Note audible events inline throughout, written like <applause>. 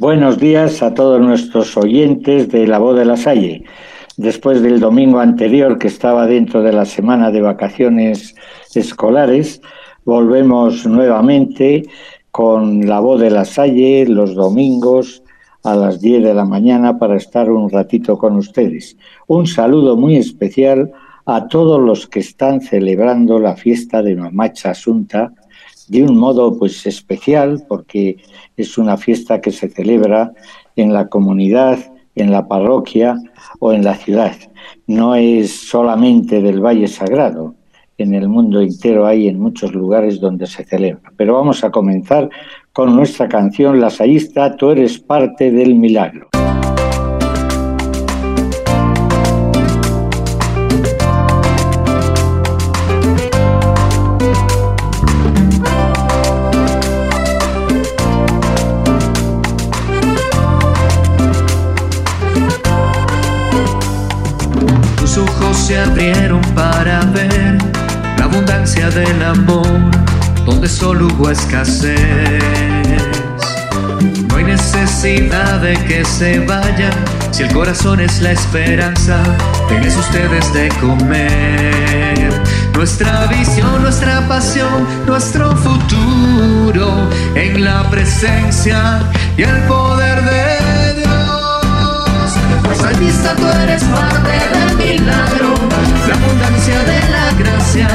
Buenos días a todos nuestros oyentes de La Voz de la Salle. Después del domingo anterior, que estaba dentro de la semana de vacaciones escolares, volvemos nuevamente con La Voz de la Salle los domingos a las 10 de la mañana para estar un ratito con ustedes. Un saludo muy especial a todos los que están celebrando la fiesta de Mamacha Asunta de un modo pues especial porque es una fiesta que se celebra en la comunidad, en la parroquia o en la ciudad. No es solamente del Valle Sagrado, en el mundo entero hay en muchos lugares donde se celebra. Pero vamos a comenzar con nuestra canción La Lasallista, Tú eres parte del milagro. Del amor donde solo hubo escasez. No hay necesidad de que se vayan si el corazón es la esperanza. Tienes ustedes de comer. Nuestra visión, nuestra pasión, nuestro futuro en la presencia y el poder de Dios. Salvista, tú eres parte del milagro la abundancia de la gracia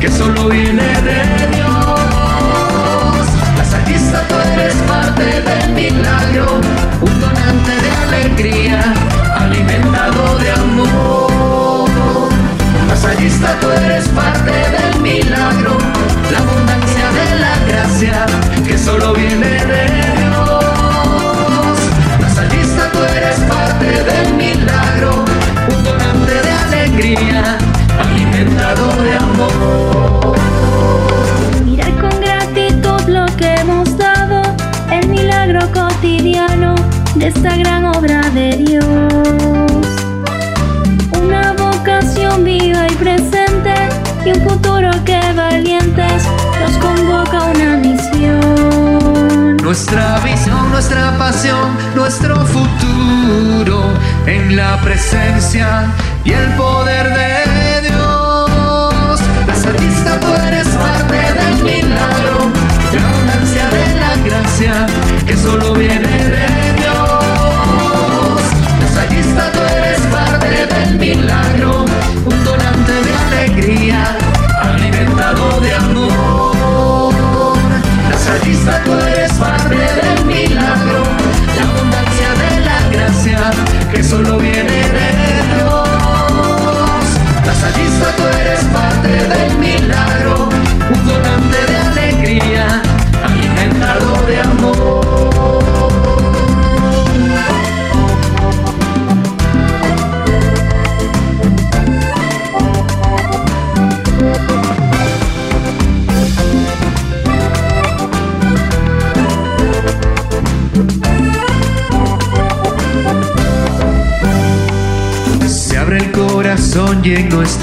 que solo viene de Dios. La salista tú eres parte del milagro, un donante de alegría, alimentado de amor. La salista tú eres parte del milagro, la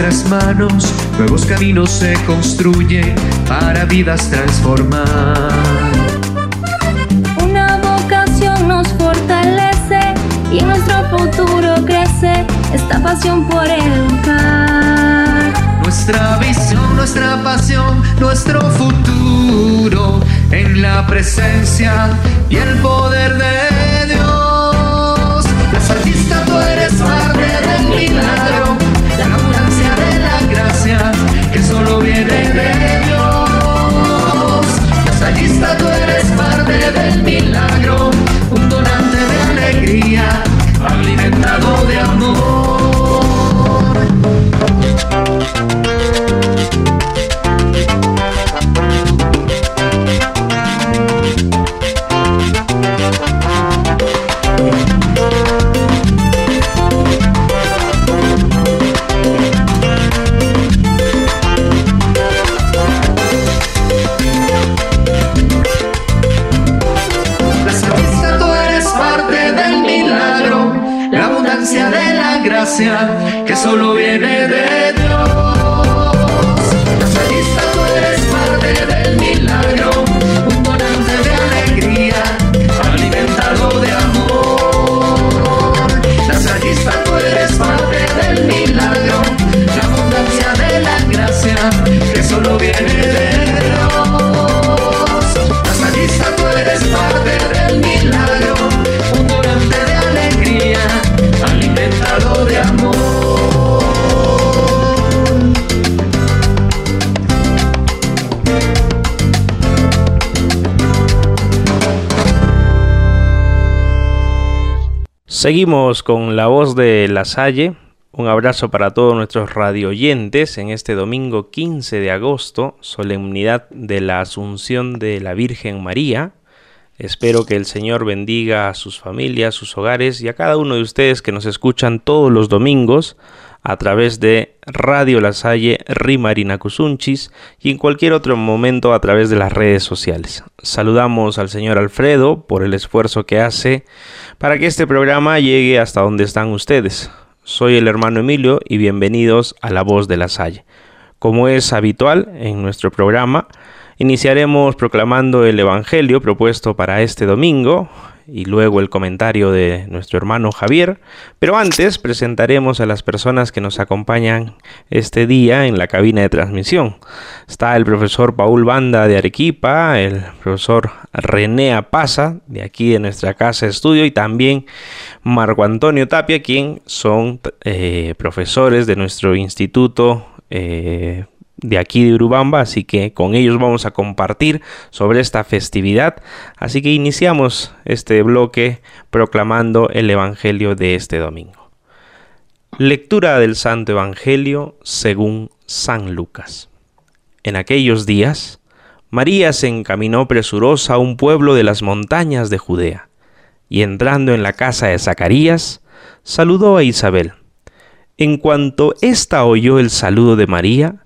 nuestras manos nuevos caminos se construyen para vidas transformar. Una vocación nos fortalece y en nuestro futuro crece esta pasión por educar. Nuestra visión, nuestra pasión, nuestro futuro en la presencia y el poder de del milagro, un donante de alegría, Seguimos con la voz de La Salle. Un abrazo para todos nuestros radioyentes en este domingo 15 de agosto, solemnidad de la Asunción de la Virgen María. Espero que el Señor bendiga a sus familias, sus hogares y a cada uno de ustedes que nos escuchan todos los domingos a través de Radio La Salle, Rimarina Cusunchis y en cualquier otro momento a través de las redes sociales. Saludamos al señor Alfredo por el esfuerzo que hace para que este programa llegue hasta donde están ustedes. Soy el hermano Emilio y bienvenidos a La Voz de la Salle. Como es habitual en nuestro programa, iniciaremos proclamando el Evangelio propuesto para este domingo y luego el comentario de nuestro hermano Javier, pero antes presentaremos a las personas que nos acompañan este día en la cabina de transmisión. Está el profesor Paul Banda de Arequipa, el profesor René Apaza de aquí de nuestra casa de estudio y también Marco Antonio Tapia, quien son eh, profesores de nuestro instituto eh, de aquí de Urubamba, así que con ellos vamos a compartir sobre esta festividad. Así que iniciamos este bloque proclamando el Evangelio de este domingo. Lectura del Santo Evangelio según San Lucas. En aquellos días, María se encaminó presurosa a un pueblo de las montañas de Judea, y entrando en la casa de Zacarías, saludó a Isabel. En cuanto ésta oyó el saludo de María,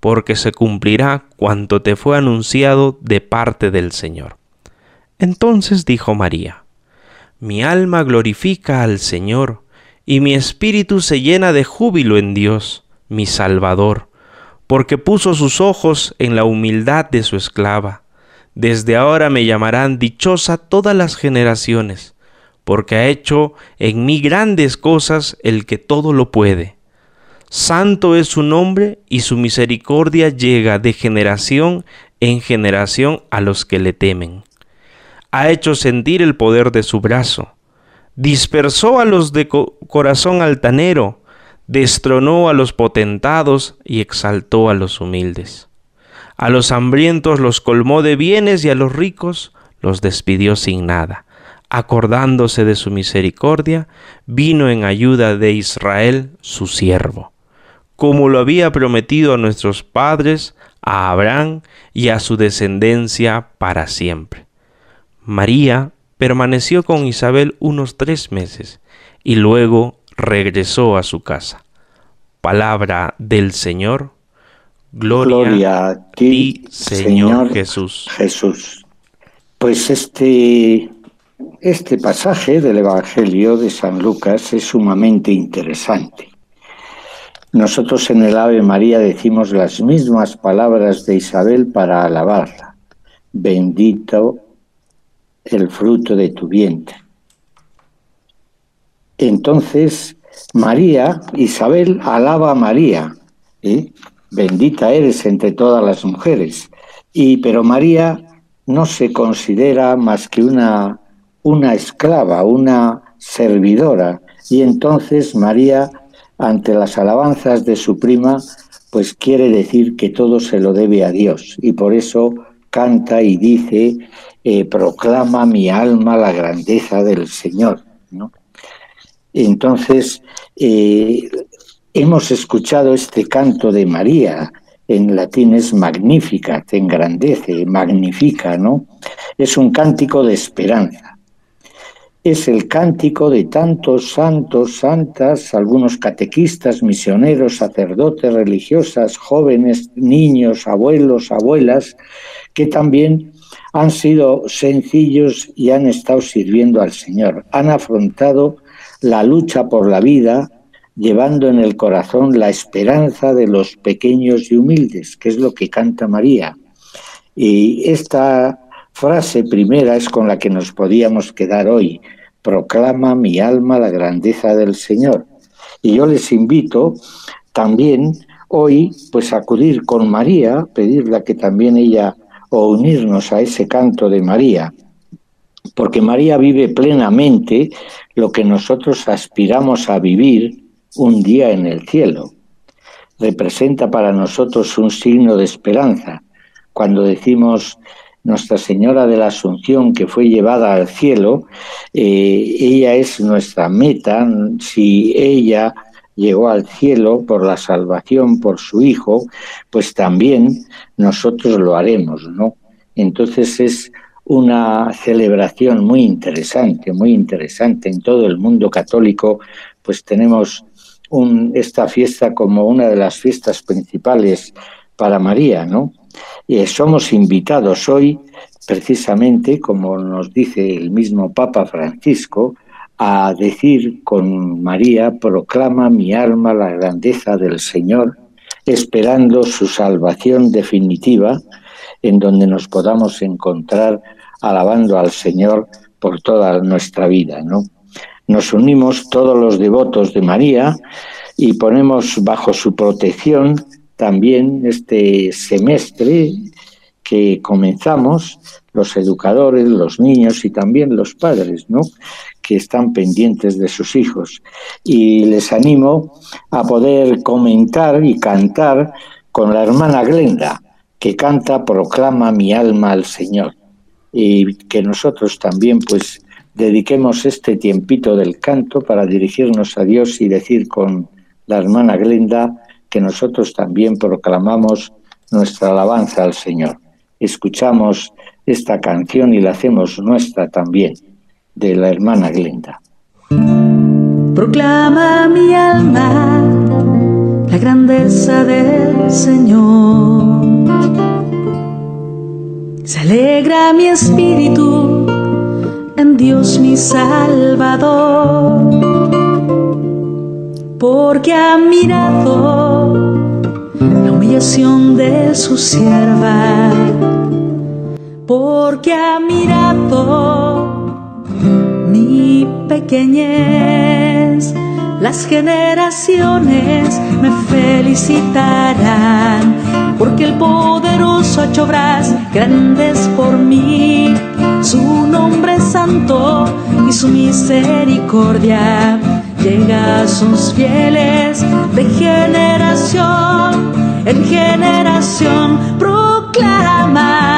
porque se cumplirá cuanto te fue anunciado de parte del Señor. Entonces dijo María, Mi alma glorifica al Señor, y mi espíritu se llena de júbilo en Dios, mi Salvador, porque puso sus ojos en la humildad de su esclava. Desde ahora me llamarán dichosa todas las generaciones, porque ha hecho en mí grandes cosas el que todo lo puede Santo es su nombre y su misericordia llega de generación en generación a los que le temen. Ha hecho sentir el poder de su brazo. Dispersó a los de corazón altanero, destronó a los potentados y exaltó a los humildes. A los hambrientos los colmó de bienes y a los ricos los despidió sin nada. Acordándose de su misericordia, vino en ayuda de Israel su siervo como lo había prometido a nuestros padres, a Abraham y a su descendencia para siempre. María permaneció con Isabel unos tres meses y luego regresó a su casa. Palabra del Señor. Gloria, a ti, Señor, Jesús. Jesús. Pues este, este pasaje del Evangelio de San Lucas es sumamente interesante nosotros en el Ave María decimos las mismas palabras de Isabel para alabarla. Bendito el fruto de tu vientre. Entonces, María, Isabel alaba a María. ¿eh? Bendita eres entre todas las mujeres. Y, pero María no se considera más que una, una esclava, una servidora. Y entonces María ante las alabanzas de su prima, pues quiere decir que todo se lo debe a Dios y por eso canta y dice, eh, proclama mi alma la grandeza del Señor. Entonces, eh, hemos escuchado este canto de María, en latín es magnífica, te engrandece, magnifica, ¿no? Es un cántico de esperanza es el cántico de tantos santos, santas, algunos catequistas, misioneros, sacerdotes, religiosas, jóvenes, niños, abuelos, abuelas, que también han sido sencillos y han estado sirviendo al Señor. Han afrontado la lucha por la vida, llevando en el corazón la esperanza de los pequeños y humildes, que es lo que canta María. Y esta frase primera es con la que nos podíamos quedar hoy. Proclama mi alma la grandeza del Señor. Y yo les invito también hoy pues acudir con María, pedirle que también ella o unirnos a ese canto de María, porque María vive plenamente lo que nosotros aspiramos a vivir un día en el cielo. Representa para nosotros un signo de esperanza. Cuando decimos nuestra Señora de la Asunción que fue llevada al cielo, eh, ella es nuestra meta. Si ella llegó al cielo por la salvación, por su Hijo, pues también nosotros lo haremos, ¿no? Entonces es una celebración muy interesante, muy interesante. En todo el mundo católico, pues tenemos esta fiesta como una de las fiestas principales para María, ¿no? Eh, somos invitados hoy, precisamente, como nos dice el mismo Papa Francisco, a decir con María, proclama mi alma la grandeza del Señor, esperando su salvación definitiva, en donde nos podamos encontrar alabando al Señor por toda nuestra vida, ¿no? Nos unimos todos los devotos de María y ponemos bajo su protección también este semestre que comenzamos los educadores, los niños y también los padres, ¿no? que están pendientes de sus hijos. Y les animo a poder comentar y cantar con la hermana Glenda, que canta Proclama mi alma al Señor. Y que nosotros también pues dediquemos este tiempito del canto para dirigirnos a Dios y decir con la hermana Glenda, que nosotros también proclamamos nuestra alabanza al Señor. Escuchamos esta canción y la hacemos nuestra también, de la hermana Glenda. Proclama mi alma la grandeza del Señor. Se alegra mi espíritu en Dios mi Salvador porque ha mirado la humillación de su sierva, porque ha mirado mi pequeñez. Las generaciones me felicitarán, porque el poderoso ha hecho obras grandes por mí. Su nombre santo y su misericordia llega a sus fieles de generación en generación, proclama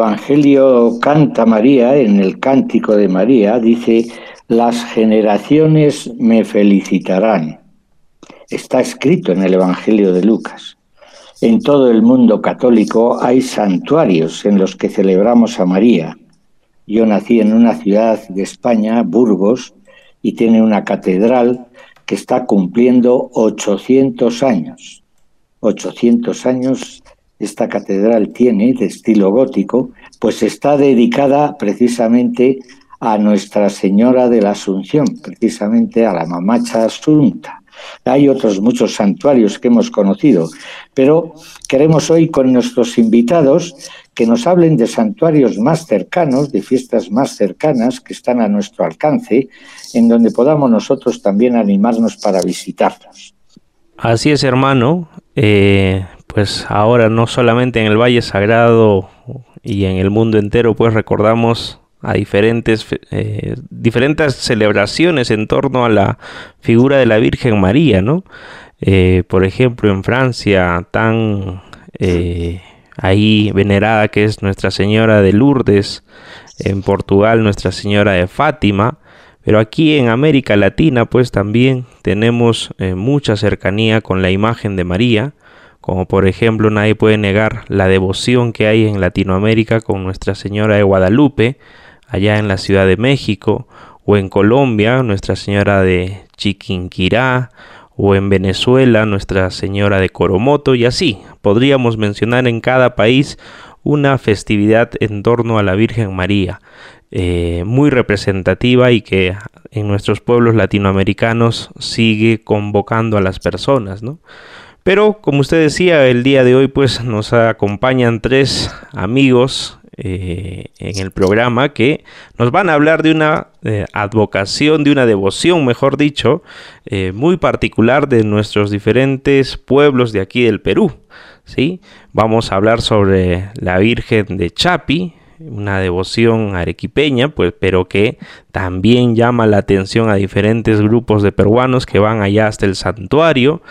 Evangelio canta María, en el cántico de María, dice, las generaciones me felicitarán. Está escrito en el Evangelio de Lucas. En todo el mundo católico hay santuarios en los que celebramos a María. Yo nací en una ciudad de España, Burgos, y tiene una catedral que está cumpliendo 800 años. 800 años esta catedral tiene de estilo gótico, pues está dedicada precisamente a Nuestra Señora de la Asunción, precisamente a la Mamacha Asunta. Hay otros muchos santuarios que hemos conocido, pero queremos hoy con nuestros invitados que nos hablen de santuarios más cercanos, de fiestas más cercanas que están a nuestro alcance, en donde podamos nosotros también animarnos para visitarlos. Así es, hermano. Eh, pues ahora no solamente en el Valle Sagrado y en el mundo entero, pues recordamos a diferentes, eh, diferentes celebraciones en torno a la figura de la Virgen María, ¿no? Eh, por ejemplo, en Francia, tan eh, ahí venerada que es Nuestra Señora de Lourdes, en Portugal Nuestra Señora de Fátima, pero aquí en América Latina pues también tenemos mucha cercanía con la imagen de María, como por ejemplo nadie puede negar la devoción que hay en Latinoamérica con Nuestra Señora de Guadalupe, allá en la Ciudad de México, o en Colombia, Nuestra Señora de Chiquinquirá, o en Venezuela, Nuestra Señora de Coromoto, y así podríamos mencionar en cada país una festividad en torno a la Virgen María, eh, muy representativa y que en nuestros pueblos latinoamericanos sigue convocando a las personas, ¿no? Pero como usted decía, el día de hoy pues nos acompañan tres amigos eh, en el programa que nos van a hablar de una eh, advocación, de una devoción, mejor dicho, eh, muy particular de nuestros diferentes pueblos de aquí del Perú. ¿sí? Vamos a hablar sobre la Virgen de Chapi, una devoción arequipeña, pues, pero que también llama la atención a diferentes grupos de peruanos que van allá hasta el santuario.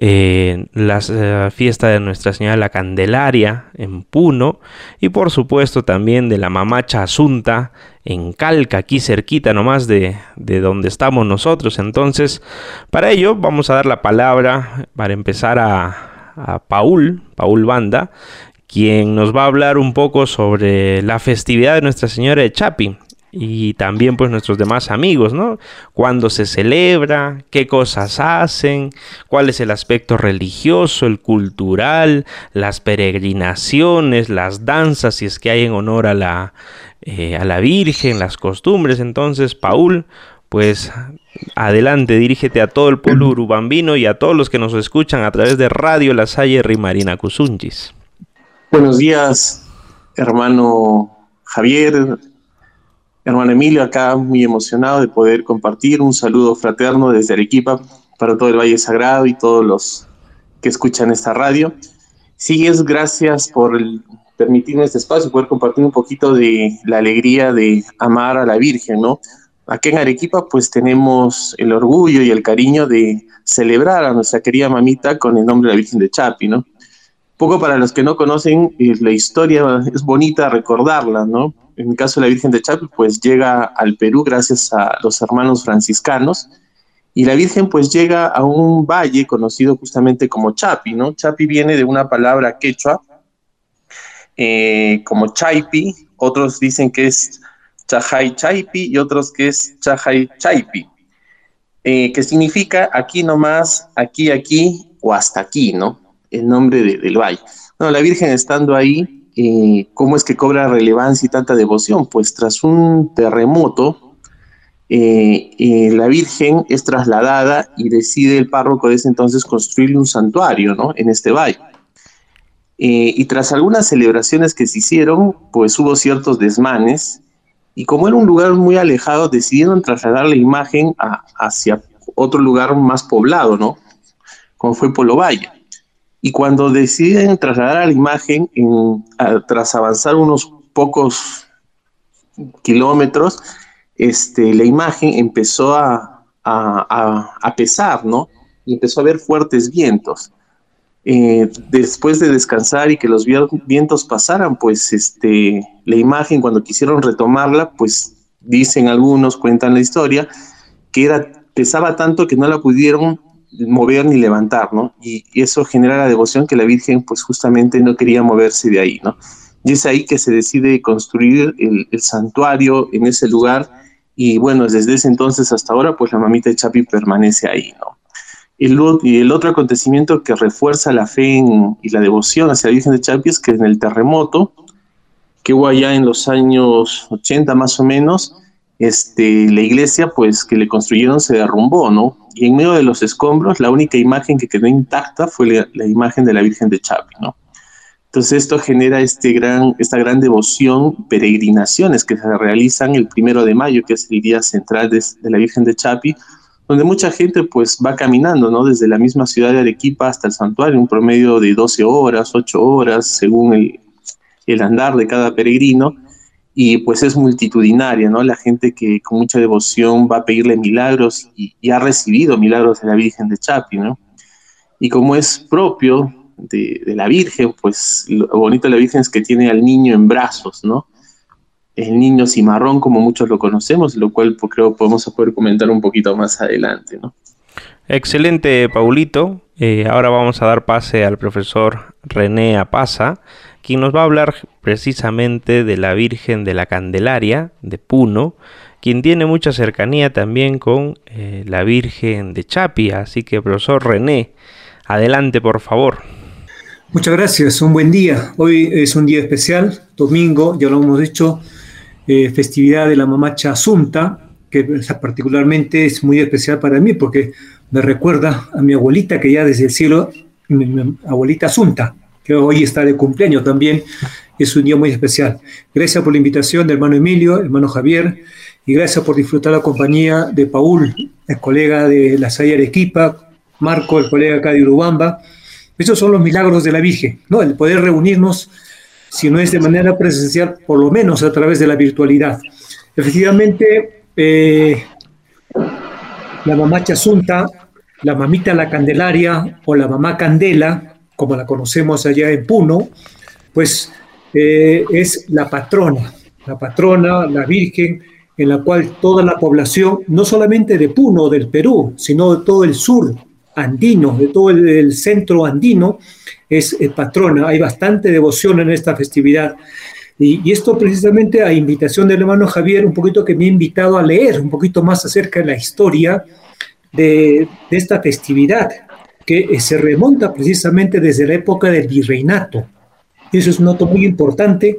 La eh, fiesta de Nuestra Señora la Candelaria en Puno y por supuesto también de la Mamacha Asunta en Calca, aquí cerquita nomás de, de donde estamos nosotros. Entonces, para ello vamos a dar la palabra para empezar a, a Paul, Paul Banda, quien nos va a hablar un poco sobre la festividad de Nuestra Señora de Chapi y también pues nuestros demás amigos, ¿no? Cuándo se celebra, qué cosas hacen, cuál es el aspecto religioso, el cultural, las peregrinaciones, las danzas, si es que hay en honor a la, eh, a la Virgen, las costumbres. Entonces, Paul, pues adelante, dirígete a todo el pueblo urubambino y a todos los que nos escuchan a través de Radio La Salle Rimarina Cusunchis. Buenos días, hermano Javier, hermano Emilio, acá muy emocionado de poder compartir un saludo fraterno desde Arequipa para todo el Valle Sagrado y todos los que escuchan esta radio. Sí, es gracias por permitirme este espacio, poder compartir un poquito de la alegría de amar a la Virgen, ¿no? Aquí en Arequipa pues tenemos el orgullo y el cariño de celebrar a nuestra querida mamita con el nombre de la Virgen de Chapi, ¿no? Poco para los que no conocen eh, la historia, es bonita recordarla, ¿no? En el caso de la Virgen de Chapi, pues llega al Perú gracias a los hermanos franciscanos, y la Virgen pues llega a un valle conocido justamente como Chapi, ¿no? Chapi viene de una palabra quechua, eh, como Chaipi, otros dicen que es Chajay Chaipi y otros que es Chajay Chaipi, eh, que significa aquí nomás, aquí, aquí o hasta aquí, ¿no? El nombre del valle. Bueno, la Virgen estando ahí, eh, ¿cómo es que cobra relevancia y tanta devoción? Pues tras un terremoto, eh, eh, la Virgen es trasladada y decide el párroco de ese entonces construirle un santuario ¿no? en este valle. y tras algunas celebraciones que se hicieron, pues hubo ciertos desmanes y como era un lugar muy alejado, decidieron trasladar la imagen hacia otro lugar más poblado, ¿no? Como fue Polo Valle. Y cuando deciden trasladar a la imagen, tras avanzar unos pocos kilómetros, este, la imagen empezó a, pesar, ¿no? Y empezó a haber fuertes vientos. eh, después de descansar y que los vientos pasaran, pues este, la imagen cuando quisieron retomarla, pues dicen algunos, cuentan la historia, que era, pesaba tanto que no la pudieron mover ni levantar, ¿no? Y, eso genera la devoción que la Virgen pues justamente no quería moverse de ahí, ¿no? Y es ahí que se decide construir el, santuario en ese lugar y bueno, desde ese entonces hasta ahora pues la mamita de Chapi permanece ahí, ¿no? El, y el otro acontecimiento que refuerza la fe y la devoción hacia la Virgen de Chapi es que en el terremoto, que hubo allá en los años 80 más o menos, este, la iglesia pues que le construyeron se derrumbó, ¿no? Y en medio de los escombros, la única imagen que quedó intacta fue la, imagen de la Virgen de Chapi, ¿no? Entonces esto genera este gran, esta gran devoción, peregrinaciones que se realizan el primero de mayo, que es el día central de, de la Virgen de Chapi, donde mucha gente pues va caminando, ¿no? Desde la misma ciudad de Arequipa hasta el santuario, un promedio de 12 horas, 8 horas, según el, andar de cada peregrino, y pues es multitudinaria, ¿no? La gente que con mucha devoción va a pedirle milagros y, ha recibido milagros de la Virgen de Chapi, ¿no? Y como es propio de, la Virgen, pues lo bonito de la Virgen es que tiene al niño en brazos, ¿no? el niño cimarrón, como muchos lo conocemos, lo cual pues, creo podemos poder comentar un poquito más adelante. ¿no? Excelente, Paulito. Eh, ahora vamos a dar pase al profesor René Apaza, quien nos va a hablar precisamente de la Virgen de la Candelaria de Puno, quien tiene mucha cercanía también con eh, la Virgen de Chapia. Así que, profesor René, adelante, por favor. Muchas gracias, un buen día. Hoy es un día especial, domingo, ya lo hemos dicho, eh, festividad de la mamacha Asunta, que particularmente es muy especial para mí porque me recuerda a mi abuelita que ya desde el cielo, mi, abuelita Asunta, que hoy está de cumpleaños también, es un día muy especial. Gracias por la invitación hermano Emilio, hermano Javier, y gracias por disfrutar la compañía de Paul, el colega de la Salle Arequipa, Marco, el colega acá de Urubamba. Esos son los milagros de la Virgen, ¿no? El poder reunirnos si no es de manera presencial, por lo menos a través de la virtualidad. Efectivamente, eh, la mamá Chasunta, la mamita la Candelaria o la mamá Candela, como la conocemos allá en Puno, pues eh, es la patrona, la patrona, la Virgen, en la cual toda la población, no solamente de Puno, del Perú, sino de todo el sur andino, de todo el centro andino, es eh, patrona. Hay bastante devoción en esta festividad. Y, esto precisamente a invitación del hermano Javier, un poquito que me ha invitado a leer un poquito más acerca de la historia de, esta festividad, que eh, se remonta precisamente desde la época del virreinato. Eso es un noto muy importante,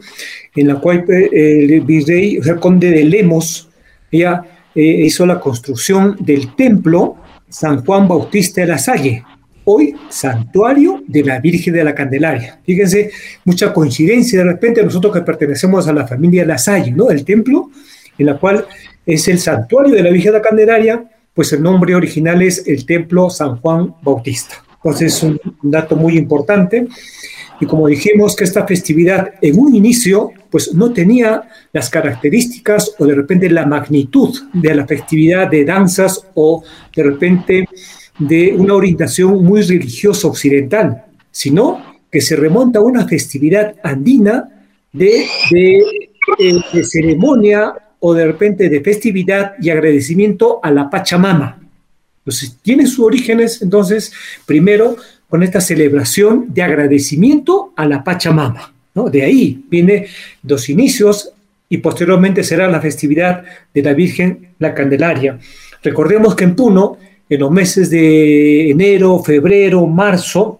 en la cual eh, el virrey, o sea, el conde de Lemos, ya hizo la construcción del templo San Juan Bautista de la Salle, hoy santuario de la Virgen de la Candelaria. Fíjense, mucha coincidencia de repente nosotros que pertenecemos a la familia La Salle, ¿no? El templo en la cual es el santuario de la Virgen de la Candelaria, pues el nombre original es el Templo San Juan Bautista. Entonces es un dato muy importante. Y como dijimos que esta festividad en un inicio pues no tenía las características o de repente la magnitud de la festividad de danzas o de repente de una orientación muy religiosa occidental, sino que se remonta a una festividad andina de, eh, de, ceremonia o de repente de festividad y agradecimiento a la Pachamama. Entonces, tiene sus orígenes, entonces, primero con esta celebración de agradecimiento a la Pachamama. ¿no? De ahí viene dos inicios y posteriormente será la festividad de la Virgen la Candelaria. Recordemos que en Puno en los meses de enero, febrero, marzo,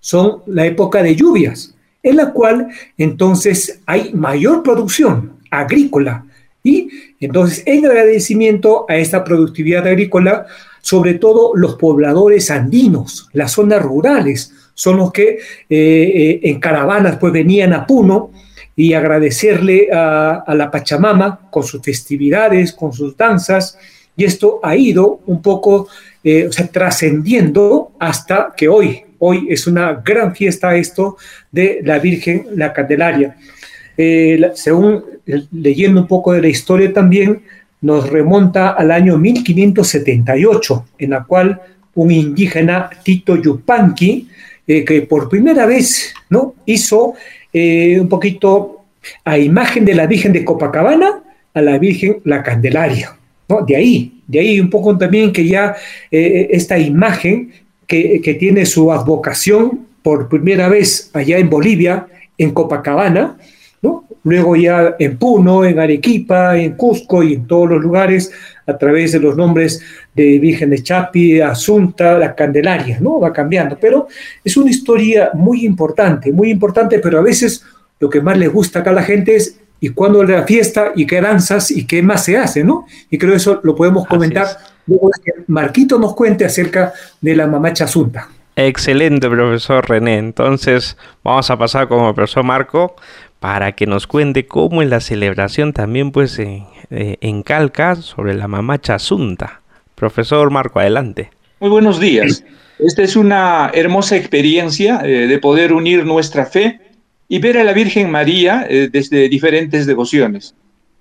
son la época de lluvias, en la cual entonces hay mayor producción agrícola. Y entonces, en agradecimiento a esta productividad agrícola, sobre todo los pobladores andinos, las zonas rurales, son los que eh, eh, en caravanas pues venían a Puno y agradecerle a, la Pachamama con sus festividades, con sus danzas, y esto ha ido un poco eh, trascendiendo hasta que hoy, hoy es una gran fiesta esto de la Virgen, la Candelaria. Según leyendo un poco de la historia también, nos remonta al año 1578, en la cual un indígena, Tito Yupanqui, eh, que por primera vez ¿no? hizo eh, un poquito a imagen de la Virgen de Copacabana a la Virgen la Candelaria. ¿no? De ahí, de ahí un poco también que ya esta imagen que, que tiene su advocación por primera vez allá en Bolivia, en Copacabana, luego ya en Puno, en Arequipa, en Cusco y en todos los lugares a través de los nombres de Virgen de Chapi, Asunta, la Candelaria, ¿no? Va cambiando, pero es una historia muy importante, muy importante, pero a veces lo que más le gusta acá a la gente es y cuándo la fiesta y qué danzas y qué más se hace, ¿no? Y creo eso lo podemos comentar luego que Marquito nos cuente acerca de la mamacha Asunta. Excelente, profesor René. Entonces, vamos a pasar con el profesor Marco para que nos cuente cómo es la celebración también pues en, eh, Calca sobre la mamacha Asunta. Profesor Marco, adelante. Muy buenos días. Esta es una hermosa experiencia eh, de poder unir nuestra fe y ver a la Virgen María eh, desde diferentes devociones.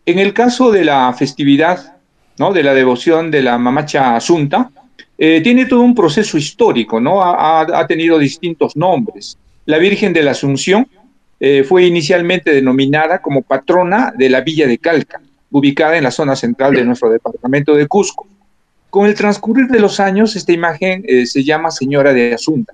En el caso de la festividad, ¿no? de la devoción de la mamacha Asunta, tiene todo un proceso histórico, ¿no? Ha, tenido distintos nombres. La Virgen de la Asunción, eh, fue inicialmente denominada como patrona de la villa de Calca, ubicada en la zona central de nuestro departamento de Cusco. Con el transcurrir de los años, esta imagen eh, se llama Señora de Asunta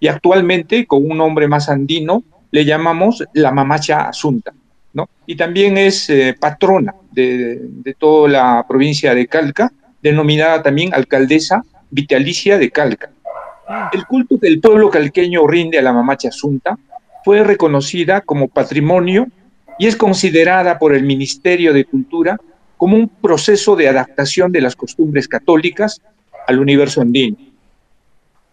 y actualmente, con un nombre más andino, le llamamos la Mamacha Asunta. ¿no? Y también es eh, patrona de, de, toda la provincia de Calca, denominada también alcaldesa vitalicia de Calca. El culto que el pueblo calqueño rinde a la Mamacha Asunta fue reconocida como patrimonio y es considerada por el Ministerio de Cultura como un proceso de adaptación de las costumbres católicas al universo andino.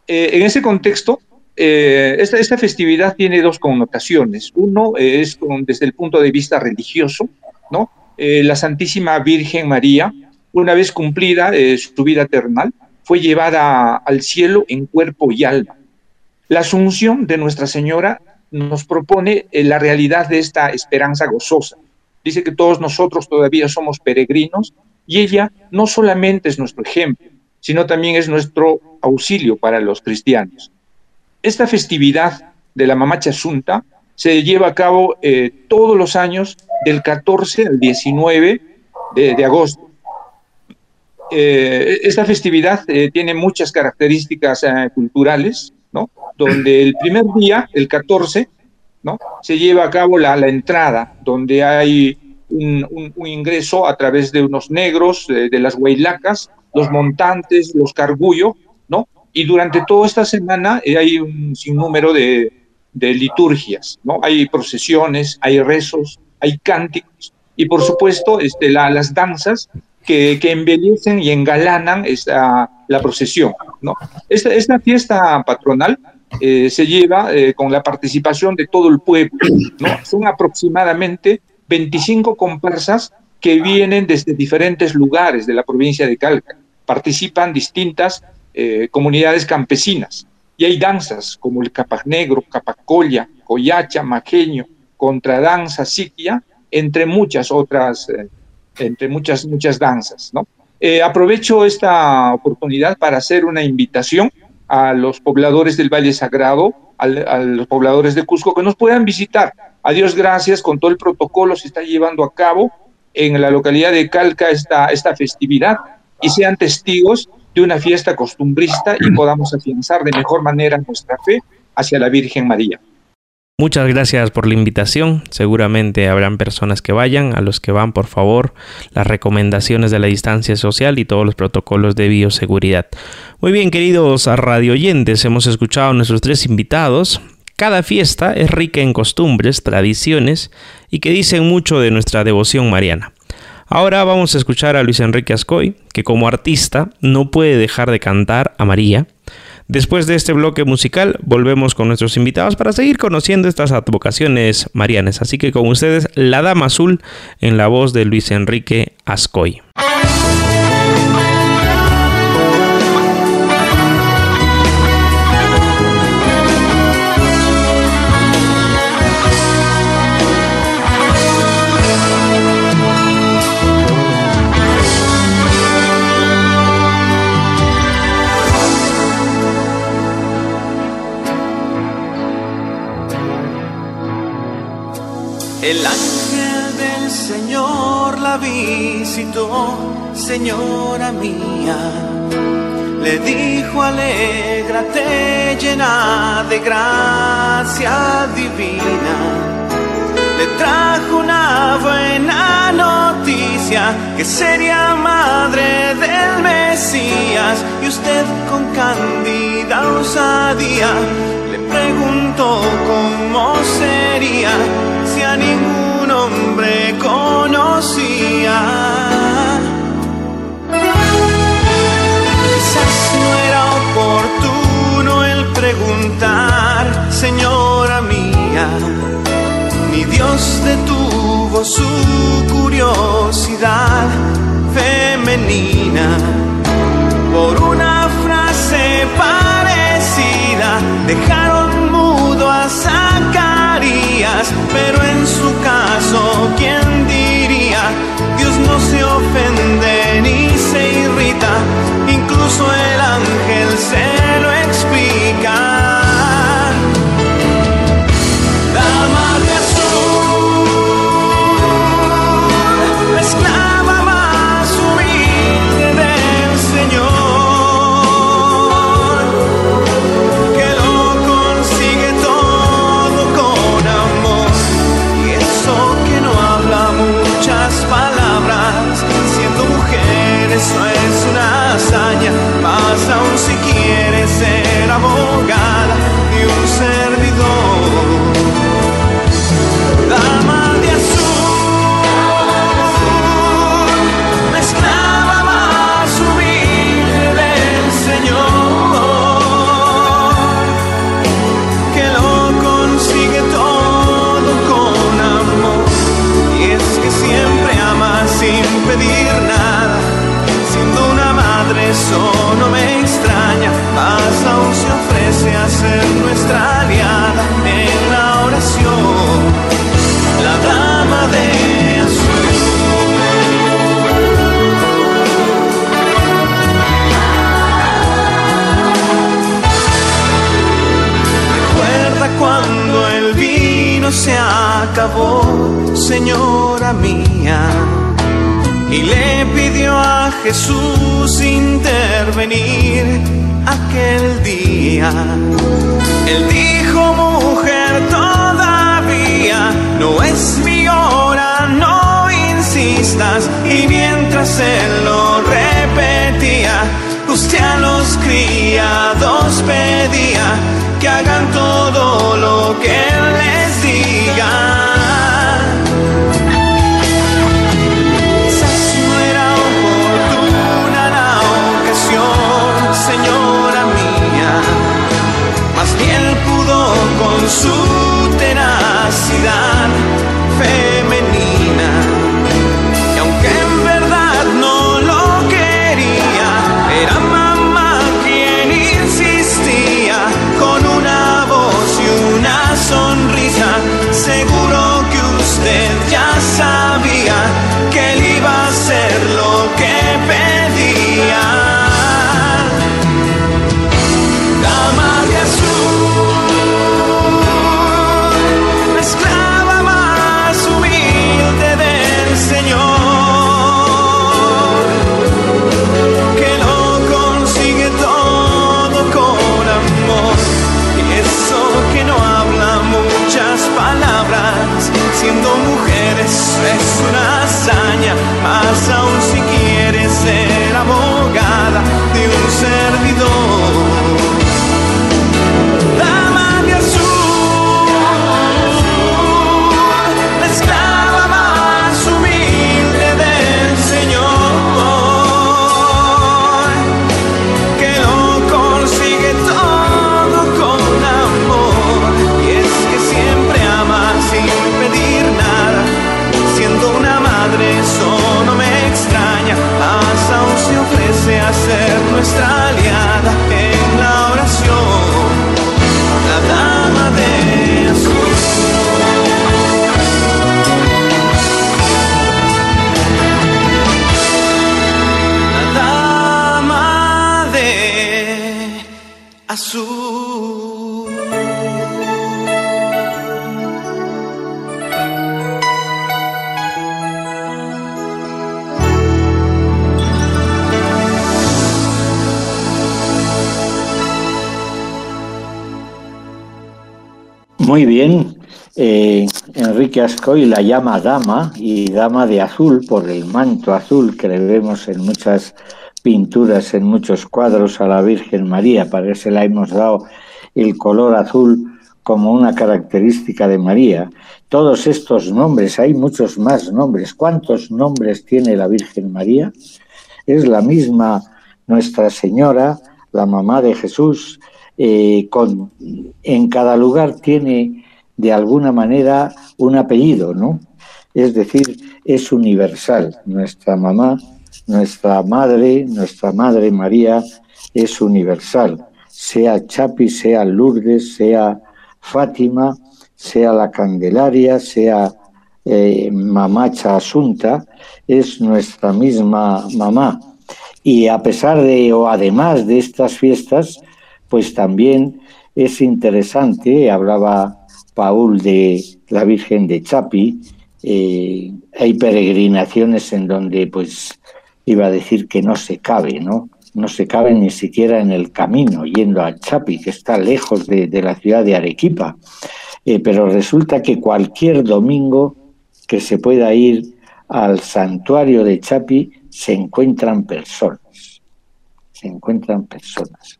Eh, en ese contexto, eh, esta, festividad tiene dos connotaciones. Uno es desde el punto de vista religioso, ¿no? Eh, la Santísima Virgen María, una vez cumplida su vida eternal, fue llevada al cielo en cuerpo y alma. La asunción de Nuestra Señora nos propone eh, la realidad de esta esperanza gozosa. Dice que todos nosotros todavía somos peregrinos y ella no solamente es nuestro ejemplo, sino también es nuestro auxilio para los cristianos. Esta festividad de la Mamacha Asunta se lleva a cabo eh, todos los años del 14 al 19 de, agosto. Eh, esta festividad tiene muchas características culturales, donde el primer día, el 14, ¿no? Se lleva a cabo la, la entrada, donde hay un, ingreso a través de unos negros, de, las huaylacas, los montantes, los cargullo, ¿no? Y durante toda esta semana eh, hay un sinnúmero de, de liturgias, ¿no? Hay procesiones, hay rezos, hay cánticos y por supuesto este, las danzas que, embellecen y engalanan esta, la procesión. ¿no? Esta, esta fiesta patronal eh, se lleva eh, con la participación de todo el pueblo. ¿no? Son aproximadamente 25 comparsas que vienen desde diferentes lugares de la provincia de Calca. Participan distintas eh, comunidades campesinas. Y hay danzas como el Capac Negro, Capacolla, Coyacha, Maqueño, Contradanza, Siquia, entre muchas otras, entre muchas, muchas danzas. ¿no? aprovecho esta oportunidad para hacer una invitación a los pobladores del Valle Sagrado, a, los pobladores de Cusco, que nos puedan visitar. A Dios gracias, con todo el protocolo se está llevando a cabo en la localidad de Calca esta, esta festividad y sean testigos de una fiesta costumbrista y podamos afianzar de mejor manera nuestra fe hacia la Virgen María. Muchas gracias por la invitación. Seguramente habrán personas que vayan. A los que van, por favor, las recomendaciones de la distancia social y todos los protocolos de bioseguridad. Muy bien, queridos radio oyentes, hemos escuchado a nuestros tres invitados. Cada fiesta es rica en costumbres, tradiciones y que dicen mucho de nuestra devoción mariana. Ahora vamos a escuchar a Luis Enrique Ascoy, que como artista no puede dejar de cantar a María Después de este bloque musical, volvemos con nuestros invitados para seguir conociendo estas advocaciones marianas. Así que con ustedes, La Dama Azul en la voz de Luis Enrique Ascoy. Ángel del Señor la visitó, señora mía. Le dijo, alégrate llena de gracia divina. Le trajo una buena noticia, que sería madre del Mesías. Y usted con cándida osadía le preguntó cómo sería ningún hombre conocía. Quizás no era oportuno el preguntar, señora mía, ni Dios detuvo su curiosidad femenina por una frase parecida. Dejaron mudo a Pero en su caso, ¿quién diría? Dios no se ofende ni se irrita, incluso el ángel se quiere ser abogada de un servidor. Dama de azul, la esclava más humilde del Señor, que lo consigue todo con amor, y es que siempre ama sin pedir nada, siendo una madre eso tenacidad femenina. Ascoy la llama dama y dama de azul por el manto azul que le vemos en muchas pinturas, en muchos cuadros a la Virgen María. Para eso le hemos dado el color azul como una característica de María. Todos estos nombres, hay muchos más nombres. ¿Cuántos nombres tiene la Virgen María? Es la misma Nuestra Señora, la mamá de Jesús, eh, con, en cada lugar tiene de alguna manera un apellido, ¿no? Es decir, es universal. Nuestra mamá, nuestra madre, nuestra madre María es universal. Sea Chapi, sea Lourdes, sea Fátima, sea la Candelaria, sea eh, Mamacha Asunta, es nuestra misma mamá. Y a pesar de, o además de estas fiestas, pues también es interesante, hablaba Paul de la Virgen de Chapi, eh, hay peregrinaciones en donde pues iba a decir que no se cabe, ¿no? No se cabe ni siquiera en el camino yendo a Chapi, que está lejos de, la ciudad de Arequipa. Eh, pero resulta que cualquier domingo que se pueda ir al santuario de Chapi se encuentran personas, se encuentran personas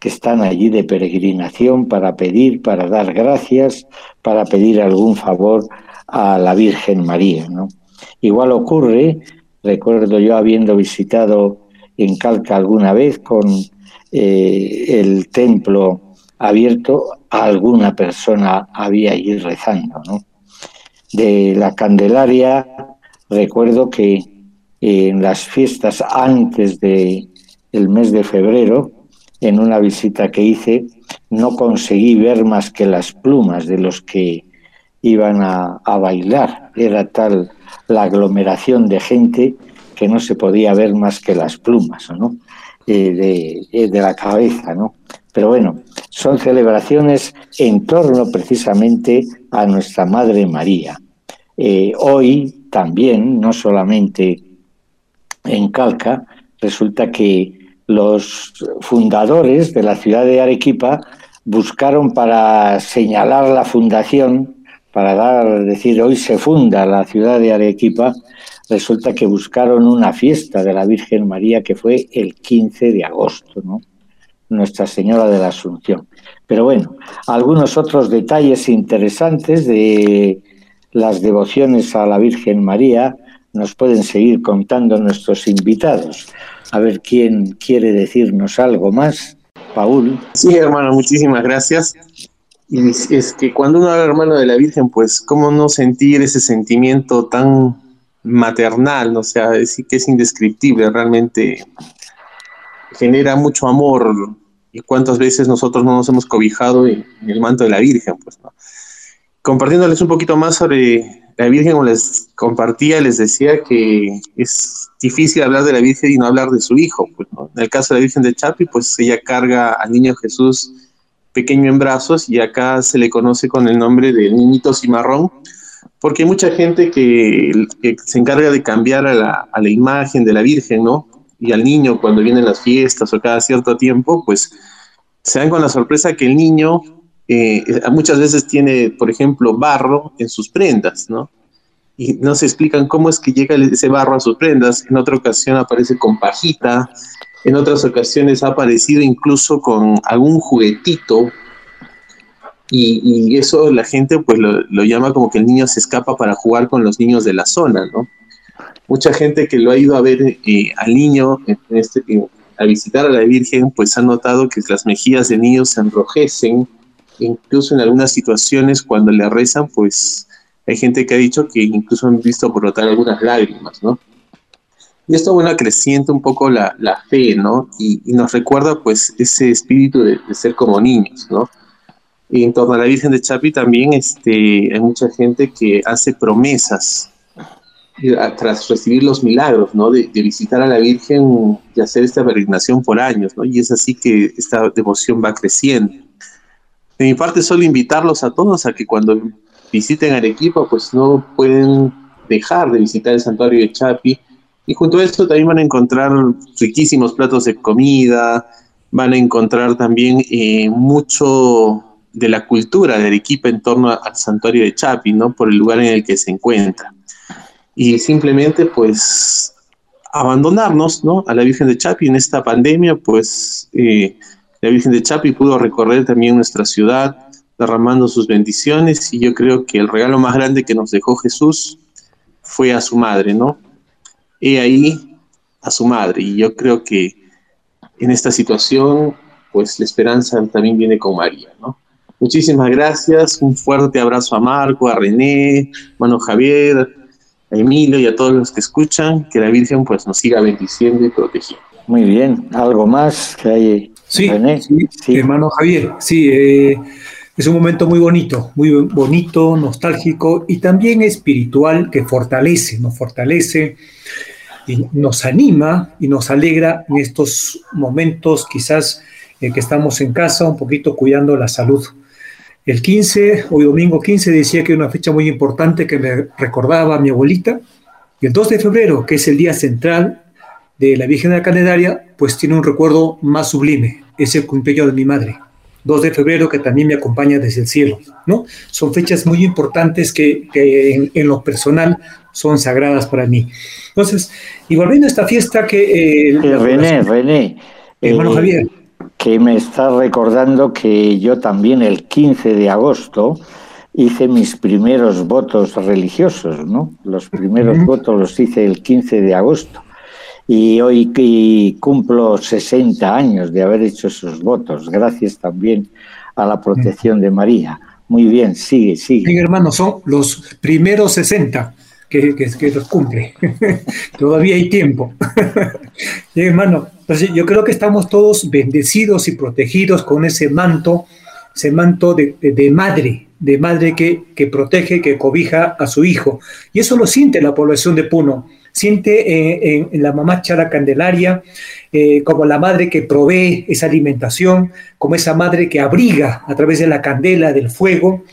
que están allí de peregrinación para pedir, para dar gracias, para pedir algún favor a la Virgen María. ¿no? Igual ocurre, recuerdo yo habiendo visitado en Calca alguna vez con eh, el templo abierto, alguna persona había allí rezando. De la Candelaria, recuerdo que en las fiestas antes del el mes de febrero, en una visita que hice, no conseguí ver más que las plumas de los que iban a, bailar. Era tal la aglomeración de gente que no se podía ver más que las plumas ¿no? Eh, eh, de, la cabeza. ¿no? Pero bueno, son celebraciones en torno precisamente a nuestra Madre María. Eh, hoy también, no solamente en Calca, resulta que los fundadores de la ciudad de Arequipa buscaron para señalar la fundación, para dar, decir, hoy se funda la ciudad de Arequipa, resulta que buscaron una fiesta de la Virgen María que fue el 15 de agosto, ¿no? Nuestra Señora de la Asunción. Pero bueno, algunos otros detalles interesantes de las devociones a la Virgen María nos pueden seguir contando nuestros invitados. A ver quién quiere decirnos algo más. Paul. Sí, hermano, muchísimas gracias. Y es que cuando uno habla, hermano, de la Virgen, pues, ¿cómo no sentir ese sentimiento tan maternal? O sea, decir que es indescriptible, realmente genera mucho amor. Y cuántas veces nosotros no nos hemos cobijado en, el manto de la Virgen, pues, ¿no? Compartiéndoles un poquito más sobre la Virgen, como les compartía, les decía que es difícil hablar de la Virgen y no hablar de su hijo. Pues, En el caso de la Virgen de Chapi, pues ella carga al niño Jesús pequeño en brazos y acá se le conoce con el nombre de niñito cimarrón, porque hay mucha gente que, se encarga de cambiar a la, a la, imagen de la Virgen, ¿no? Y al niño cuando vienen las fiestas o cada cierto tiempo, pues se dan con la sorpresa que el niño eh, muchas veces tiene, por ejemplo, barro en sus prendas, ¿no? y no se explican cómo es que llega ese barro a sus prendas. En otra ocasión aparece con pajita, en otras ocasiones ha aparecido incluso con algún juguetito. Y, eso la gente pues lo, llama como que el niño se escapa para jugar con los niños de la zona, ¿no? Mucha gente que lo ha ido a ver eh, al niño, este, a visitar a la Virgen, pues ha notado que las mejillas del niño se enrojecen, incluso en algunas situaciones cuando le rezan, pues hay gente que ha dicho que incluso han visto brotar algunas lágrimas, ¿no? Y esto, bueno, acrecienta un poco la, fe, ¿no? Y, nos recuerda, pues, ese espíritu de, ser como niños, ¿no? Y en torno a la Virgen de Chapi también este, hay mucha gente que hace promesas tras recibir los milagros, ¿no? De, de, visitar a la Virgen y hacer esta peregrinación por años, ¿no? Y es así que esta devoción va creciendo. De mi parte, solo invitarlos a todos a que cuando visiten Arequipa, pues no pueden dejar de visitar el santuario de Chapi. Y junto a esto también van a encontrar riquísimos platos de comida, van a encontrar también eh, mucho de la cultura de Arequipa en torno al santuario de Chapi, ¿no? Por el lugar en el que se encuentra. Y simplemente, pues, abandonarnos, ¿no? A la Virgen de Chapi en esta pandemia, pues, eh, la Virgen de Chapi pudo recorrer también nuestra ciudad, derramando sus bendiciones, y yo creo que el regalo más grande que nos dejó Jesús fue a su madre, ¿no? He ahí a su madre, y yo creo que en esta situación, pues la esperanza también viene con María, ¿no? Muchísimas gracias, un fuerte abrazo a Marco, a René, hermano Javier, a Emilio y a todos los que escuchan, que la Virgen pues nos siga bendiciendo y protegiendo. Muy bien, ¿algo más que hay? Sí, René? sí, hermano Javier, sí, eh, es un momento muy bonito, muy bonito, nostálgico y también espiritual que fortalece, nos fortalece y nos anima y nos alegra en estos momentos quizás eh, que estamos en casa un poquito cuidando la salud. El 15, hoy domingo 15, decía que era una fecha muy importante que me recordaba a mi abuelita. Y el 2 de febrero, que es el día central de la Virgen de la Candelaria, pues tiene un recuerdo más sublime. Es el cumpleaños de mi madre. 2 de febrero, que también me acompaña desde el cielo, ¿no? Son fechas muy importantes que, en, lo personal son sagradas para mí. Entonces, y volviendo a esta fiesta que... Eh, René, René. Hermano eh, Javier que me está recordando que yo también el 15 de agosto hice mis primeros votos religiosos, ¿no? Los primeros votos los hice el 15 de agosto. Y hoy cumplo 60 años de haber hecho esos votos, gracias también a la protección de María. Muy bien, sigue, sigue. Bien, hermano, son los primeros 60 que, que, los cumple. <laughs> Todavía hay tiempo. <laughs> Bien, hermano, entonces, yo creo que estamos todos bendecidos y protegidos con ese manto, ese manto de, madre, de madre que, que, protege, que cobija a su hijo. Y eso lo siente la población de Puno. Siente eh, en, la mamá Chara Candelaria eh, como la madre que provee esa alimentación, como esa madre que abriga a través de la candela, del fuego,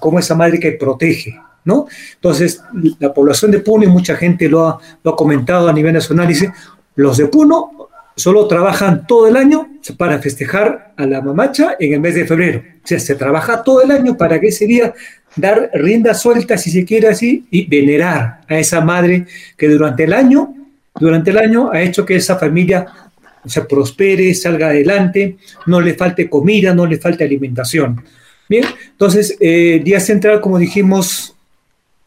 como esa madre que protege. ¿No? Entonces, la población de Puno, y mucha gente lo ha comentado a nivel nacional, dice, los de Puno solo trabajan todo el año para festejar a la mamacha en el mes de febrero. O sea, se trabaja todo el año para que ese día dar rienda suelta, si se quiere así, y venerar a esa madre que durante el año, durante el año ha hecho que esa familia se prospere, salga adelante, no le falte comida, no le falte alimentación. Bien, entonces, eh, día central, como dijimos,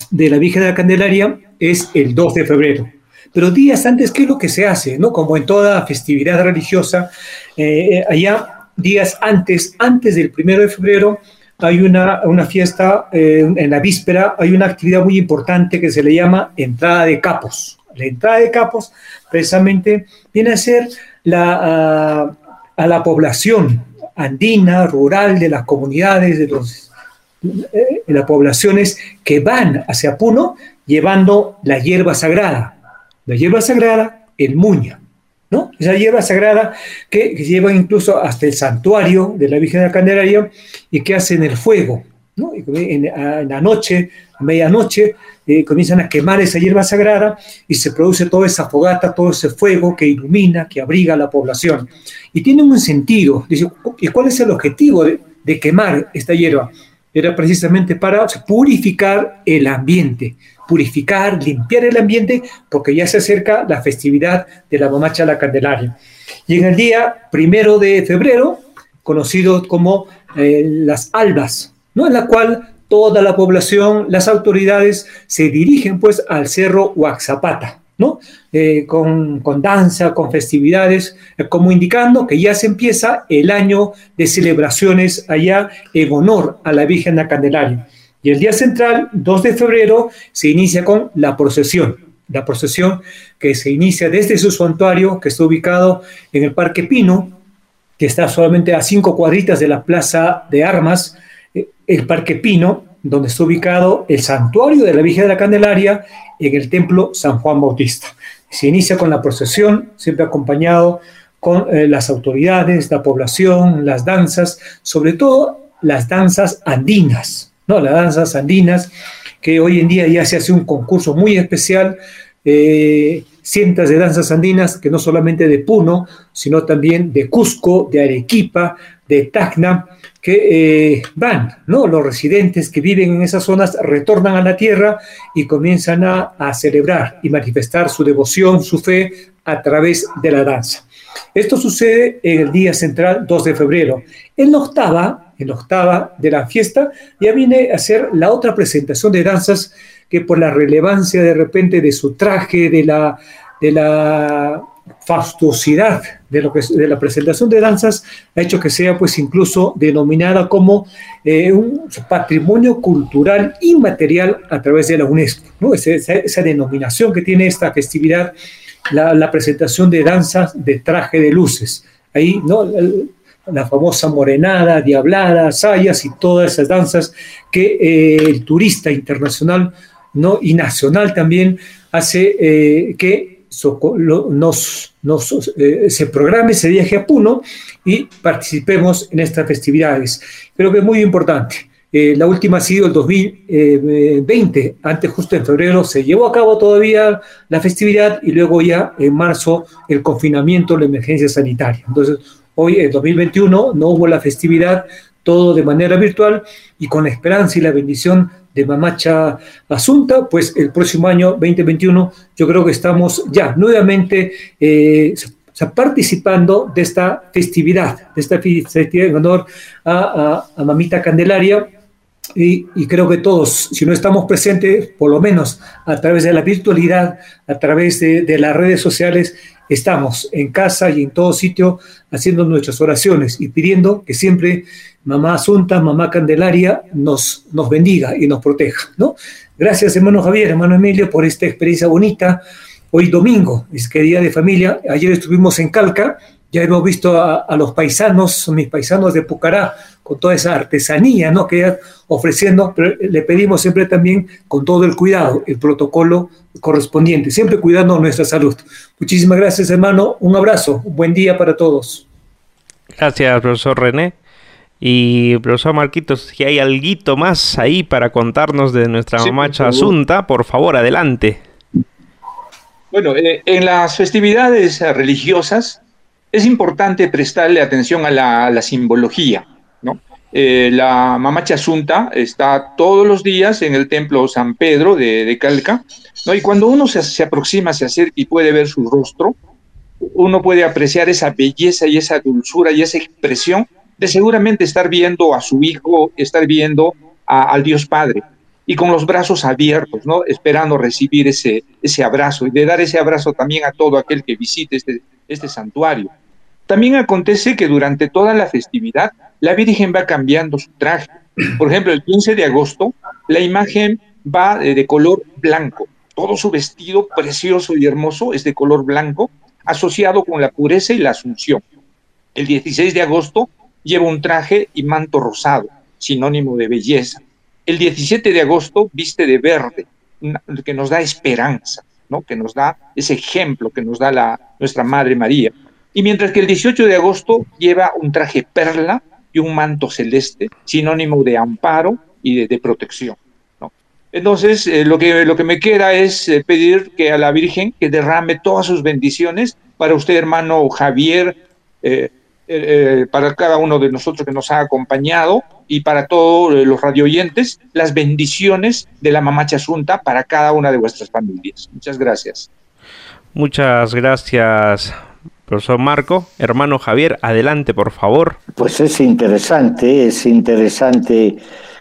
de la Virgen de la Candelaria es el 2 de febrero. Pero días antes, ¿qué es lo que se hace? ¿no? Como en toda festividad religiosa, eh, allá días antes, antes del primero de febrero, hay una, una fiesta, eh, en la víspera hay una actividad muy importante que se le llama entrada de capos. La entrada de capos precisamente viene a ser la, a, la población andina, rural, de las comunidades, de, los, eh, de las poblaciones que van hacia Puno llevando la hierba sagrada, la hierba sagrada, el muña, ¿no? Esa hierba sagrada que, lleva incluso hasta el santuario de la Virgen de la Candelaria y que hacen el fuego, ¿no? En, la noche, a medianoche, eh, comienzan a quemar esa hierba sagrada y se produce toda esa fogata, todo ese fuego que ilumina, que abriga a la población. Y tiene un sentido. Dice, ¿y cuál es el objetivo de, de quemar esta hierba? Era precisamente para purificar el ambiente, purificar, limpiar el ambiente, porque ya se acerca la festividad de la Mamacha la Candelaria. Y en el día primero de febrero, conocido como eh, las albas, ¿no? en la cual toda la población, las autoridades se dirigen pues al cerro Huaxapata, ¿no? Eh, con, danza, con festividades, eh, como indicando que ya se empieza el año de celebraciones allá en honor a la Virgen de la Candelaria. Y el día central, 2 de febrero, se inicia con la procesión. La procesión que se inicia desde su santuario, que está ubicado en el Parque Pino, que está solamente a cinco cuadritas de la Plaza de Armas, eh, el Parque Pino, donde está ubicado el santuario de la Virgen de la Candelaria en el Templo San Juan Bautista. Se inicia con la procesión, siempre acompañado con eh, las autoridades, la población, las danzas, sobre todo las danzas andinas, ¿no? Las danzas andinas, que hoy en día ya se hace un concurso muy especial, eh, cientos de danzas andinas, que no solamente de Puno, sino también de Cusco, de Arequipa, de Tacna, que eh, van, ¿no? Los residentes que viven en esas zonas retornan a la tierra y comienzan a, a celebrar y manifestar su devoción, su fe a través de la danza. Esto sucede en el día central 2 de febrero. En la octava, en octava de la fiesta, ya viene a ser la otra presentación de danzas que por la relevancia de repente de su traje, de la, de la fastuosidad de, lo que, de la presentación de danzas ha hecho que sea pues incluso denominada como eh, un patrimonio cultural inmaterial a través de la UNESCO. esa, denominación que tiene esta festividad, la, la, presentación de danzas de traje de luces. Ahí, ¿no? La famosa morenada, diablada, sayas y todas esas danzas que eh, el turista internacional ¿no? y nacional también hace eh, que nos, nos eh, se programe ese viaje a Puno y participemos en estas festividades. Creo que es muy importante. La última ha sido el 2020, antes justo en febrero se llevó a cabo todavía la festividad y luego ya en marzo el confinamiento, la emergencia sanitaria. Entonces, hoy en 2021 no hubo la festividad, todo de manera virtual y con la esperanza y la bendición de Mamacha Asunta, pues el próximo año 2021 yo creo que estamos ya nuevamente eh, participando de esta festividad, de esta festividad en honor a, Mamita Candelaria. Y, creo que todos, si no estamos presentes, por lo menos a través de la virtualidad, a través de las redes sociales, estamos en casa y en todo sitio haciendo nuestras oraciones y pidiendo que siempre mamá Asunta, mamá Candelaria, nos, nos bendiga y nos proteja, ¿no? Gracias, hermano Javier, hermano Emilio, por esta experiencia bonita. Hoy domingo, es que día de familia, ayer estuvimos en Calca, ya hemos visto a, a, los paisanos, mis paisanos de Pucará, con toda esa artesanía, ¿no? Que ofreciendo, pero le pedimos siempre también con todo el cuidado, el protocolo correspondiente, siempre cuidando nuestra salud. Muchísimas gracias, hermano. Un abrazo, un buen día para todos. Gracias, profesor René. Y profesor Marquitos, si hay algo más ahí para contarnos de nuestra sí, asunta, por favor, adelante. Bueno, eh, en las festividades religiosas es importante prestarle atención a la, a la simbología, ¿no? Eh, la mamacha asunta está todos los días en el templo San Pedro de, de Calca, ¿no? Y cuando uno se, se aproxima, se acerca y puede ver su rostro, uno puede apreciar esa belleza y esa dulzura y esa expresión de seguramente estar viendo a su hijo, estar viendo a, al Dios Padre y con los brazos abiertos, ¿no? Esperando recibir ese, ese abrazo y de dar ese abrazo también a todo aquel que visite este, este santuario. También acontece que durante toda la festividad la Virgen va cambiando su traje. Por ejemplo, el 15 de agosto la imagen va de, de color blanco. Todo su vestido precioso y hermoso es de color blanco, asociado con la pureza y la asunción. El 16 de agosto lleva un traje y manto rosado, sinónimo de belleza. El 17 de agosto viste de verde, que nos da esperanza, ¿no? que nos da ese ejemplo que nos da la, nuestra Madre María. Y mientras que el 18 de agosto lleva un traje perla y un manto celeste, sinónimo de amparo y de, protección. Entonces, eh, lo, que, lo que me queda es eh, pedir que a la Virgen que derrame todas sus bendiciones para usted, hermano Javier, eh, para cada uno de nosotros que nos ha acompañado y para todos los radioyentes, las bendiciones de la Mamacha Asunta para cada una de vuestras familias. Muchas gracias. Muchas gracias, profesor Marco. Hermano Javier, adelante, por favor. Pues es interesante, es interesante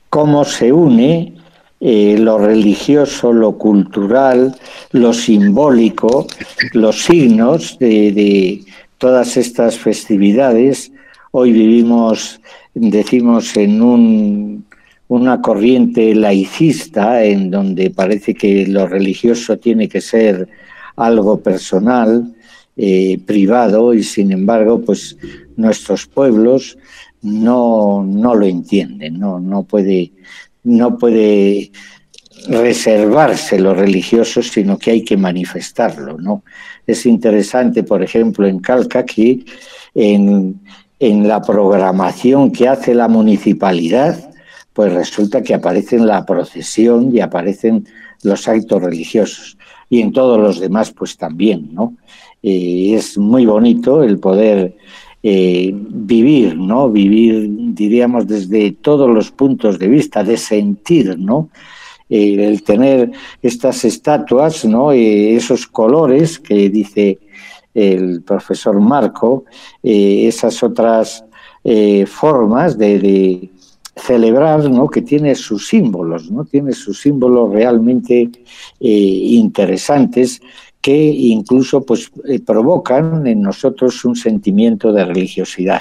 cómo se une eh, lo religioso, lo cultural, lo simbólico, los signos de, de todas estas festividades. Hoy vivimos, decimos, en un, una corriente laicista en donde parece que lo religioso tiene que ser algo personal, eh, privado, y sin embargo, pues nuestros pueblos no, no lo entienden, no, no puede, no puede reservarse lo religioso, sino que hay que manifestarlo, ¿no? Es interesante, por ejemplo, en Calca, que en, en la programación que hace la municipalidad, pues resulta que aparece en la procesión y aparecen los actos religiosos. Y en todos los demás, pues también, ¿no? Eh, es muy bonito el poder eh, vivir, ¿no? Vivir, diríamos, desde todos los puntos de vista, de sentir, ¿no? Eh, el tener estas estatuas, ¿no? Eh, esos colores que dice el profesor Marco, esas otras formas de, celebrar, ¿no? Que tiene sus símbolos, ¿no? Tiene sus símbolos realmente interesantes que incluso pues eh, provocan en nosotros un sentimiento de religiosidad.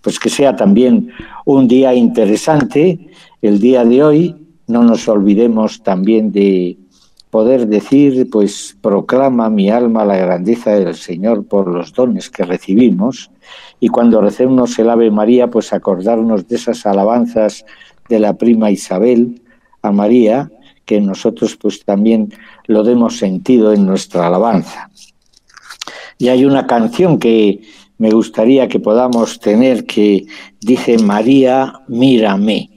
Pues que sea también un día interesante el día de hoy, no nos olvidemos también de poder decir, pues proclama mi alma la grandeza del Señor por los dones que recibimos y cuando recemos el Ave María, pues acordarnos de esas alabanzas de la prima Isabel a María, que nosotros pues también lo demos sentido en nuestra alabanza. Y hay una canción que me gustaría que podamos tener que dice María, mírame.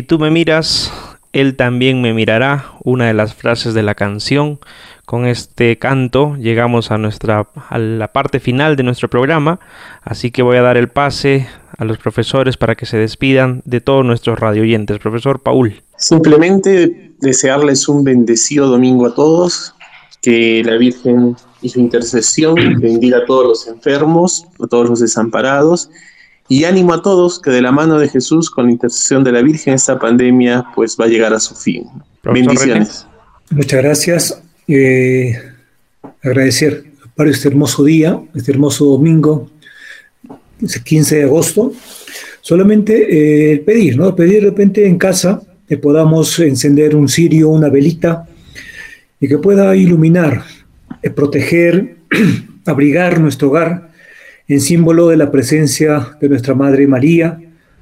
Si tú me miras, Él también me mirará, una de las frases de la canción. Con este canto llegamos a nuestra a la parte final de nuestro programa, así que voy a dar el pase a los profesores para que se despidan de todos nuestros radioyentes. Profesor Paul. Simplemente desearles un bendecido domingo a todos, que la Virgen y su intercesión bendiga a todos los enfermos, a todos los desamparados y ánimo a todos que de la mano de Jesús, con la intercesión de la Virgen, esta pandemia pues va a llegar a su fin. Bendiciones. Muchas gracias. Eh, agradecer para este hermoso día, este hermoso domingo, 15 de agosto. Solamente eh, pedir, ¿no? Pedir de repente en casa que podamos encender un cirio, una velita y que pueda iluminar, eh, proteger, <clears throat> abrigar nuestro hogar en símbolo de la presencia de nuestra Madre María,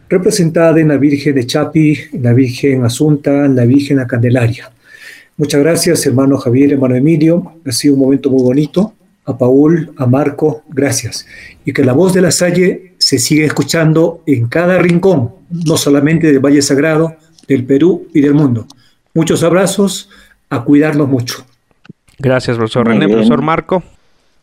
representada en la Virgen de Chapi, en la Virgen Asunta, en la Virgen a Candelaria. Muchas gracias, hermano Javier, hermano Emilio. Ha sido un momento muy bonito. A Paul, a Marco, gracias. Y que la voz de la Salle se siga escuchando en cada rincón, no solamente del Valle Sagrado, del Perú y del mundo. Muchos abrazos, a cuidarnos mucho. Gracias, profesor René. Profesor Marco.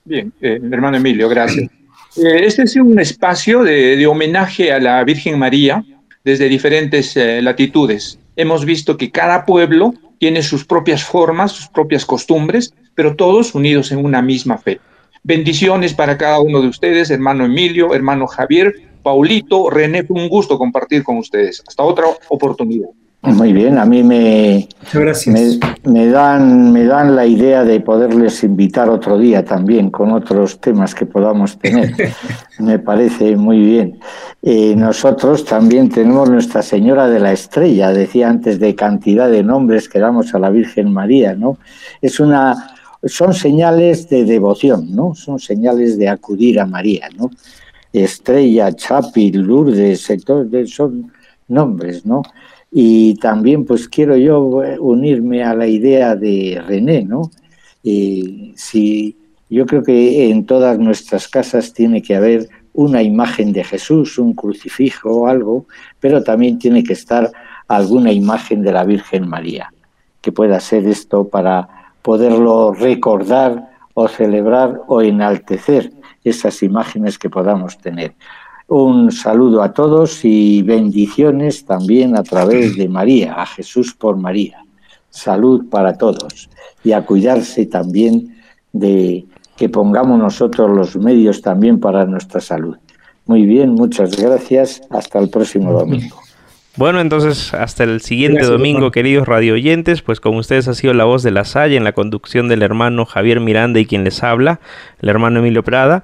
Bien, eh, hermano Emilio, gracias. Eh, este es un espacio de, homenaje a la Virgen María desde diferentes eh, latitudes. Hemos visto que cada pueblo tiene sus propias formas, sus propias costumbres, pero todos unidos en una misma fe. Bendiciones para cada uno de ustedes, hermano Emilio, hermano Javier, Paulito, René, fue un gusto compartir con ustedes. Hasta otra oportunidad. Muy bien, a mí me, me, dan, me dan la idea de poderles invitar otro día también con otros temas que podamos tener. <laughs> me parece muy bien. Eh, nosotros también tenemos Nuestra Señora de la Estrella, decía antes de cantidad de nombres que damos a la Virgen María, ¿no? Es una, son señales de devoción, ¿no? Son señales de acudir a María, ¿no? Estrella, Chapi, Lourdes, son nombres, ¿no? Y también pues quiero yo eh, unirme a la idea de René, ¿no? si, yo creo que en todas nuestras casas tiene que haber una imagen de Jesús, un crucifijo o algo, pero también tiene que estar alguna imagen de la Virgen María, que pueda ser esto para poderlo recordar o celebrar o enaltecer esas imágenes que podamos tener. Un saludo a todos y bendiciones también a través de María, a Jesús por María. Salud para todos y a cuidarse también de que pongamos nosotros los medios también para nuestra salud. Muy bien, muchas gracias. Hasta el próximo domingo. Bueno, entonces hasta el siguiente domingo, queridos radio oyentes, pues como ustedes ha sido la voz de la Salle en la conducción del hermano Javier Miranda y quien les habla, el hermano Emilio Prada.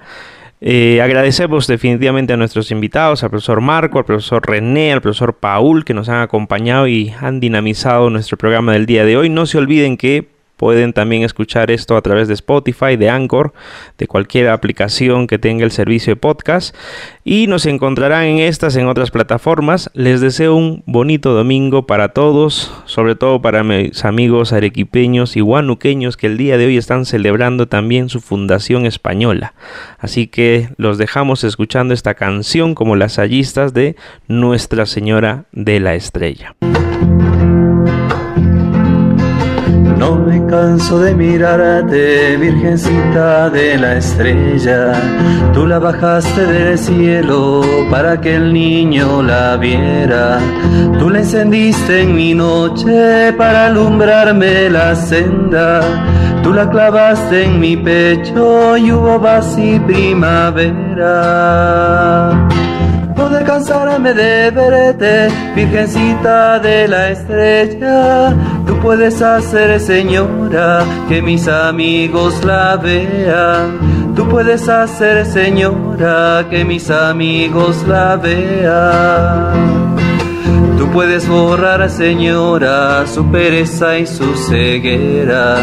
Eh, agradecemos definitivamente a nuestros invitados, al profesor Marco, al profesor René, al profesor Paul, que nos han acompañado y han dinamizado nuestro programa del día de hoy. No se olviden que Pueden también escuchar esto a través de Spotify, de Anchor, de cualquier aplicación que tenga el servicio de podcast. Y nos encontrarán en estas, en otras plataformas. Les deseo un bonito domingo para todos, sobre todo para mis amigos arequipeños y guanuqueños que el día de hoy están celebrando también su fundación española. Así que los dejamos escuchando esta canción como las hallistas de Nuestra Señora de la Estrella. No me canso de mirarte, Virgencita de la estrella. Tú la bajaste del cielo para que el niño la viera. Tú la encendiste en mi noche para alumbrarme la senda. Tú la clavaste en mi pecho y hubo paz y primavera de cansarme de verte, Virgencita de la estrella. Tú puedes hacer, Señora, que mis amigos la vean. Tú puedes hacer, Señora, que mis amigos la vean. Puedes borrar, Señora, su pereza y su ceguera.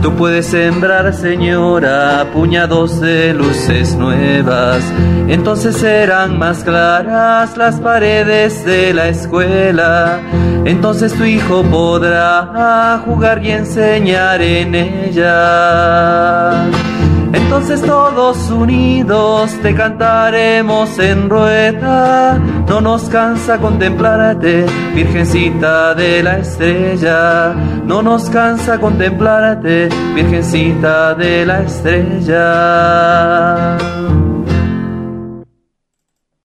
Tú puedes sembrar, Señora, puñados de luces nuevas. Entonces serán más claras las paredes de la escuela. Entonces tu hijo podrá jugar y enseñar en ella. Entonces todos unidos te cantaremos en rueda. No nos cansa contemplarte, Virgencita de la estrella. No nos cansa contemplarte, Virgencita de la estrella.